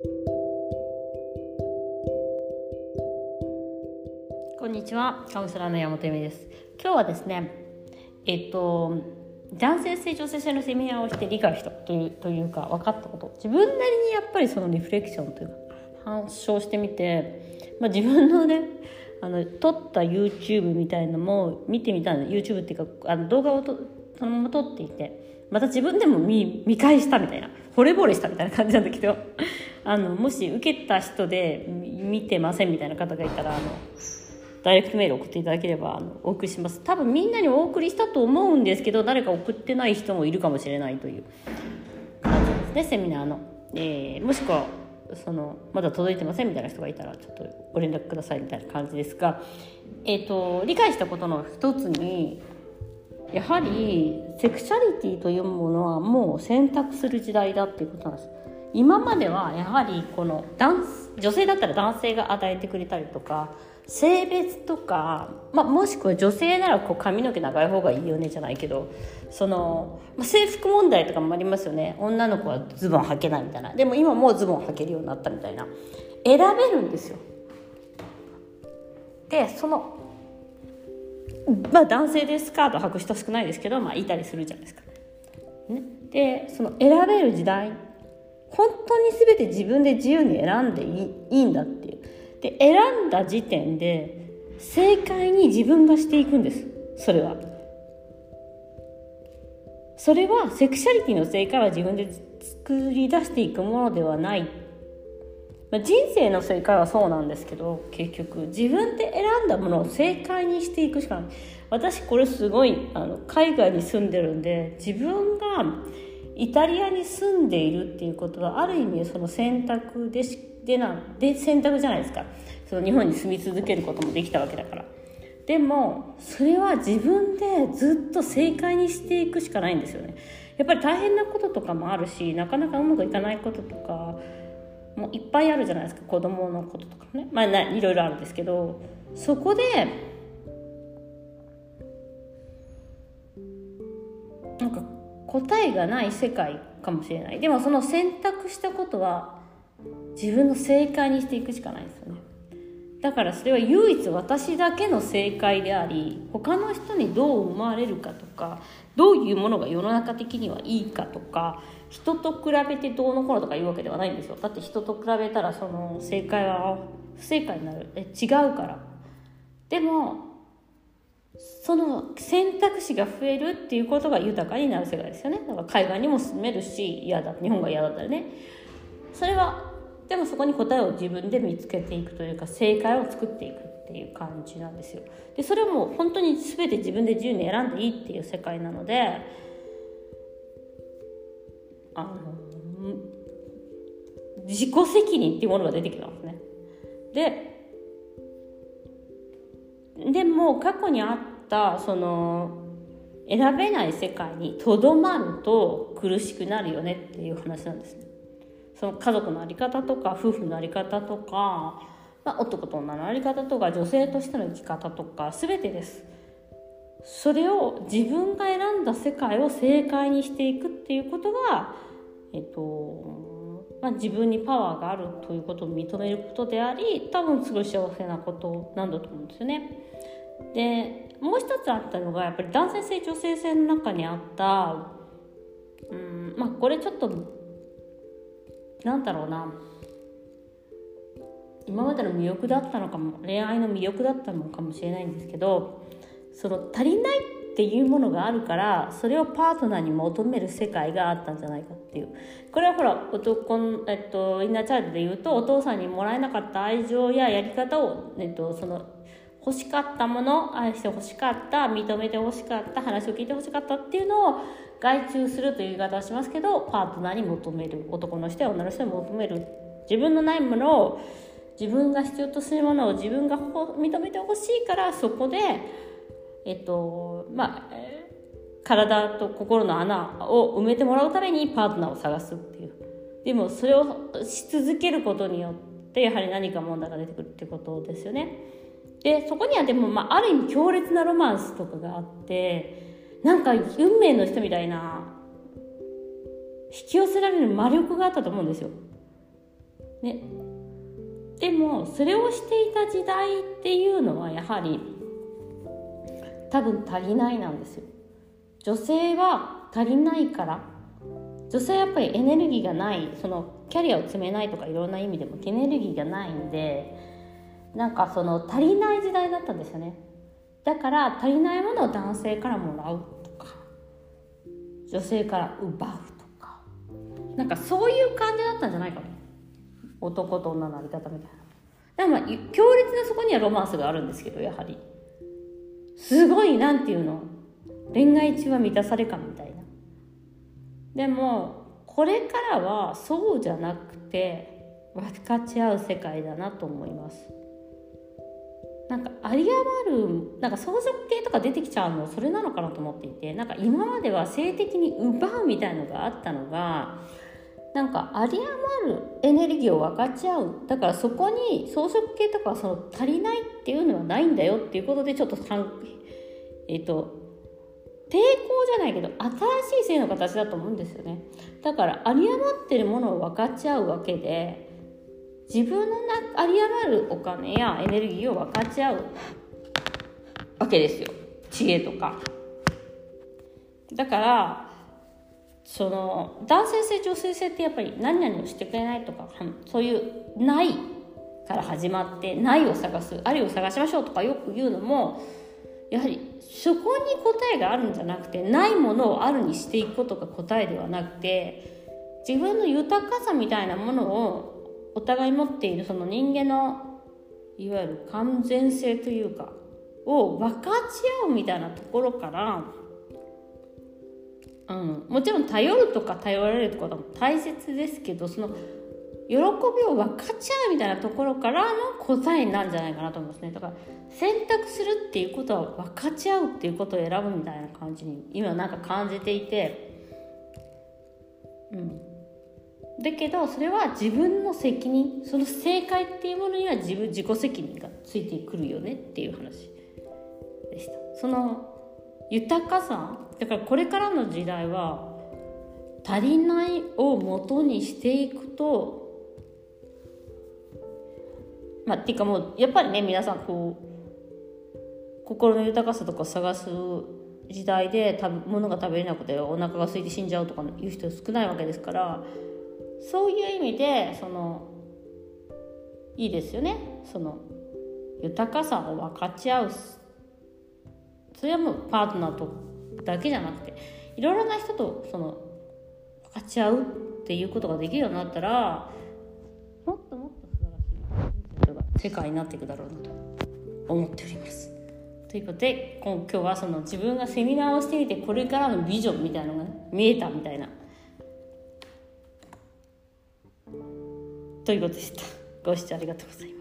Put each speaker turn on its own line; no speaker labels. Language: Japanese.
こんにちは、カウンセラーの山本由美です。今日はですね、えっと男性性女性性のセミナーをして理解したというというか分かったこと。自分なりにやっぱりそのリフレクションというか反証してみて、まあ、自分のねあの撮った YouTube みたいのも見てみたんで YouTube っていうかあの動画をとそのまま撮っていてまた自分でも見見返したみたいな惚れ惚れしたみたいな感じなんだけど。あのもし受けた人で見てませんみたいな方がいたらあのダイレクトメール送っていただければあのお送りします。多分みんなにお送りしたと思うんですけど誰か送ってない人もいるかもしれないという。感じですねセミナーの、えー、もしくはそのまだ届いてませんみたいな人がいたらちょっとご連絡くださいみたいな感じですが、えーと、理解したことの一つにやはりセクシャリティというものはもう選択する時代だっていうことなんです。今まではやはりこの男女性だったら男性が与えてくれたりとか性別とか、まあ、もしくは女性ならこう髪の毛長い方がいいよねじゃないけどその、まあ、制服問題とかもありますよね。女の子はズボン履けないみたいな。でも今もうズボン履けるようになったみたいな。選べるんですよ。でそのまあ男性でスカート履く人少ないですけど、まあ、いたりするじゃないですか、ね、でその選べる時代本当に全て自分で自由に選んでいいんだっていう。で選んだ時点で正解に自分がしていくんです。それは。それはセクシャリティの正解は自分で作り出していくものではない、まあ、人生の正解はそうなんですけど結局自分で選んだものを正解にしていくしかない。私これすごいあの海外に住んでるんで自分がイタリアに住んでいるっていうことはある意味その選択でしでなで選択じゃないですか。その日本に住み続けることもできたわけだから。でもそれは自分でずっと正解にしていくしかないんですよね。やっぱり大変なこととかもあるしなかなかうまくいかないこととかもいっぱいあるじゃないですか。子供のこととかね。まあいろいろあるんですけど。そこでなんか答えがない世界かもしれない。でもその選択したことは自分の正解にしていくしかないですよね。だからそれは唯一私だけの正解であり他の人にどう思われるかとかどういうものが世の中的にはいいかとか人と比べてどうのこうのとか言うわけではないんですよ。だって人と比べたらその正解は不正解になる。え違うから。でもその選択肢が増えるっていうことが豊かになる世界ですよね。だから海外にも住めるし嫌だ。日本が嫌だったらね。それはでもそこに答えを自分で見つけていくというか正解を作っていくっていう感じなんですよ。でそれはもう本当に全て自分で自由に選んでいいっていう世界なのであの自己責任っていうものが出てきますね。ででも過去にあったその選べない世界にとどまると苦しくなるよねっていう話なんですね。その家族の在り方とか夫婦の在り方とか、まあ、男と女の在り方とか女性としての生き方とか全てです。それを自分が選んだ世界を正解にしていくっていうことがえっとまあ、自分にパワーがあるということを認めることであり多分すごい幸せなことなんだと思うんですよね。でもう一つあったのがやっぱり男性性女性性の中にあったうんまあこれちょっとなんだろうな今までの魅力だったのかも恋愛の魅力だったのかもしれないんですけどその足りないっていうものがあるからそれをパートナーに求める世界があったんじゃないかっていう。これはほら男、えっと、インナーチャイルドで言うとお父さんにもらえなかった愛情ややり方を、えっと、その欲しかったもの愛して欲しかった認めて欲しかった話を聞いて欲しかったっていうのを外注するという言い方をしますけどパートナーに求める。男の人や女の人に求める。自分のないものを自分が必要とするものを自分が認めてほしいからそこでえっとまあ体と心の穴を埋めてもらうためにパートナーを探すっていう。でもそれをし続けることによってやはり何か問題が出てくるってことですよね。でそこにはでも、まあ、ある意味強烈なロマンスとかがあってなんか運命の人みたいな引き寄せられる魔力があったと思うんですよ。ね。でもそれをしていた時代っていうのはやはり多分足りないなんですよ。女性は足りないから。女性はやっぱりエネルギーがない。そのキャリアを積めないとかいろんな意味でもエネルギーがないんで。なんかその足りない時代だったんですよね。だから足りないものを男性からもらうとか。女性から奪うとか。なんかそういう感じだったんじゃないかと男と女のあり方みたいな。でもまあ強烈なそこにはロマンスがあるんですけどやはり。すごいなんていうの？恋愛中は満たされ感みたいな。でもこれからはそうじゃなくて分かち合う世界だなと思います。なんか有り余るなんか相続系とか出てきちゃうのそれなのかなと思っていてなんか今までは性的に奪うみたいのがあったのがなんか有り余るエネルギーを分かち合う。だからそこに装飾系とかその足りないっていうのはないんだよっていうことでちょっとえっ、ー、と抵抗じゃないけど新しい性の形だと思うんですよね。だから有り余ってるものを分かち合うわけで自分のな有り余るお金やエネルギーを分かち合うわけですよ。知恵とか。だからその男性性女性性ってやっぱり何々をしてくれないとかそういうないから始まってないを探すありを探しましょうとかよく言うのもやはりそこに答えがあるんじゃなくてないものをあるにしていくことが答えではなくて自分の豊かさみたいなものをお互い持っているその人間のいわゆる完全性というかを分かち合うみたいなところからうん、もちろん頼るとか頼られるとも大切ですけどその喜びを分かち合うみたいなところからの答えなんじゃないかなと思いますね。だから選択するっていうことは分かち合うっていうことを選ぶみたいな感じに今なんか感じていて。うん。だけどそれは自分の責任その正解っていうものには自分自己責任がついてくるよねっていう話でした。その豊かさ。だからこれからの時代は足りないを元にしていくとまあっていうかもうやっぱりね皆さんこう心の豊かさとか探す時代で食べ物が食べれなくてお腹が空いて死んじゃうとかいう人少ないわけですからそういう意味でそのいいですよね。その豊かさを分かち合うそれはもうパートナーとだけじゃなくていろいろな人とその分かち合うっていうことができるようになったらもっともっと素晴らしい世界になっていくだろうなと思っております。ということで今日はその自分がセミナーをしてみてこれからのビジョンみたいなのがね見えたみたいなということでした。ご視聴ありがとうございます。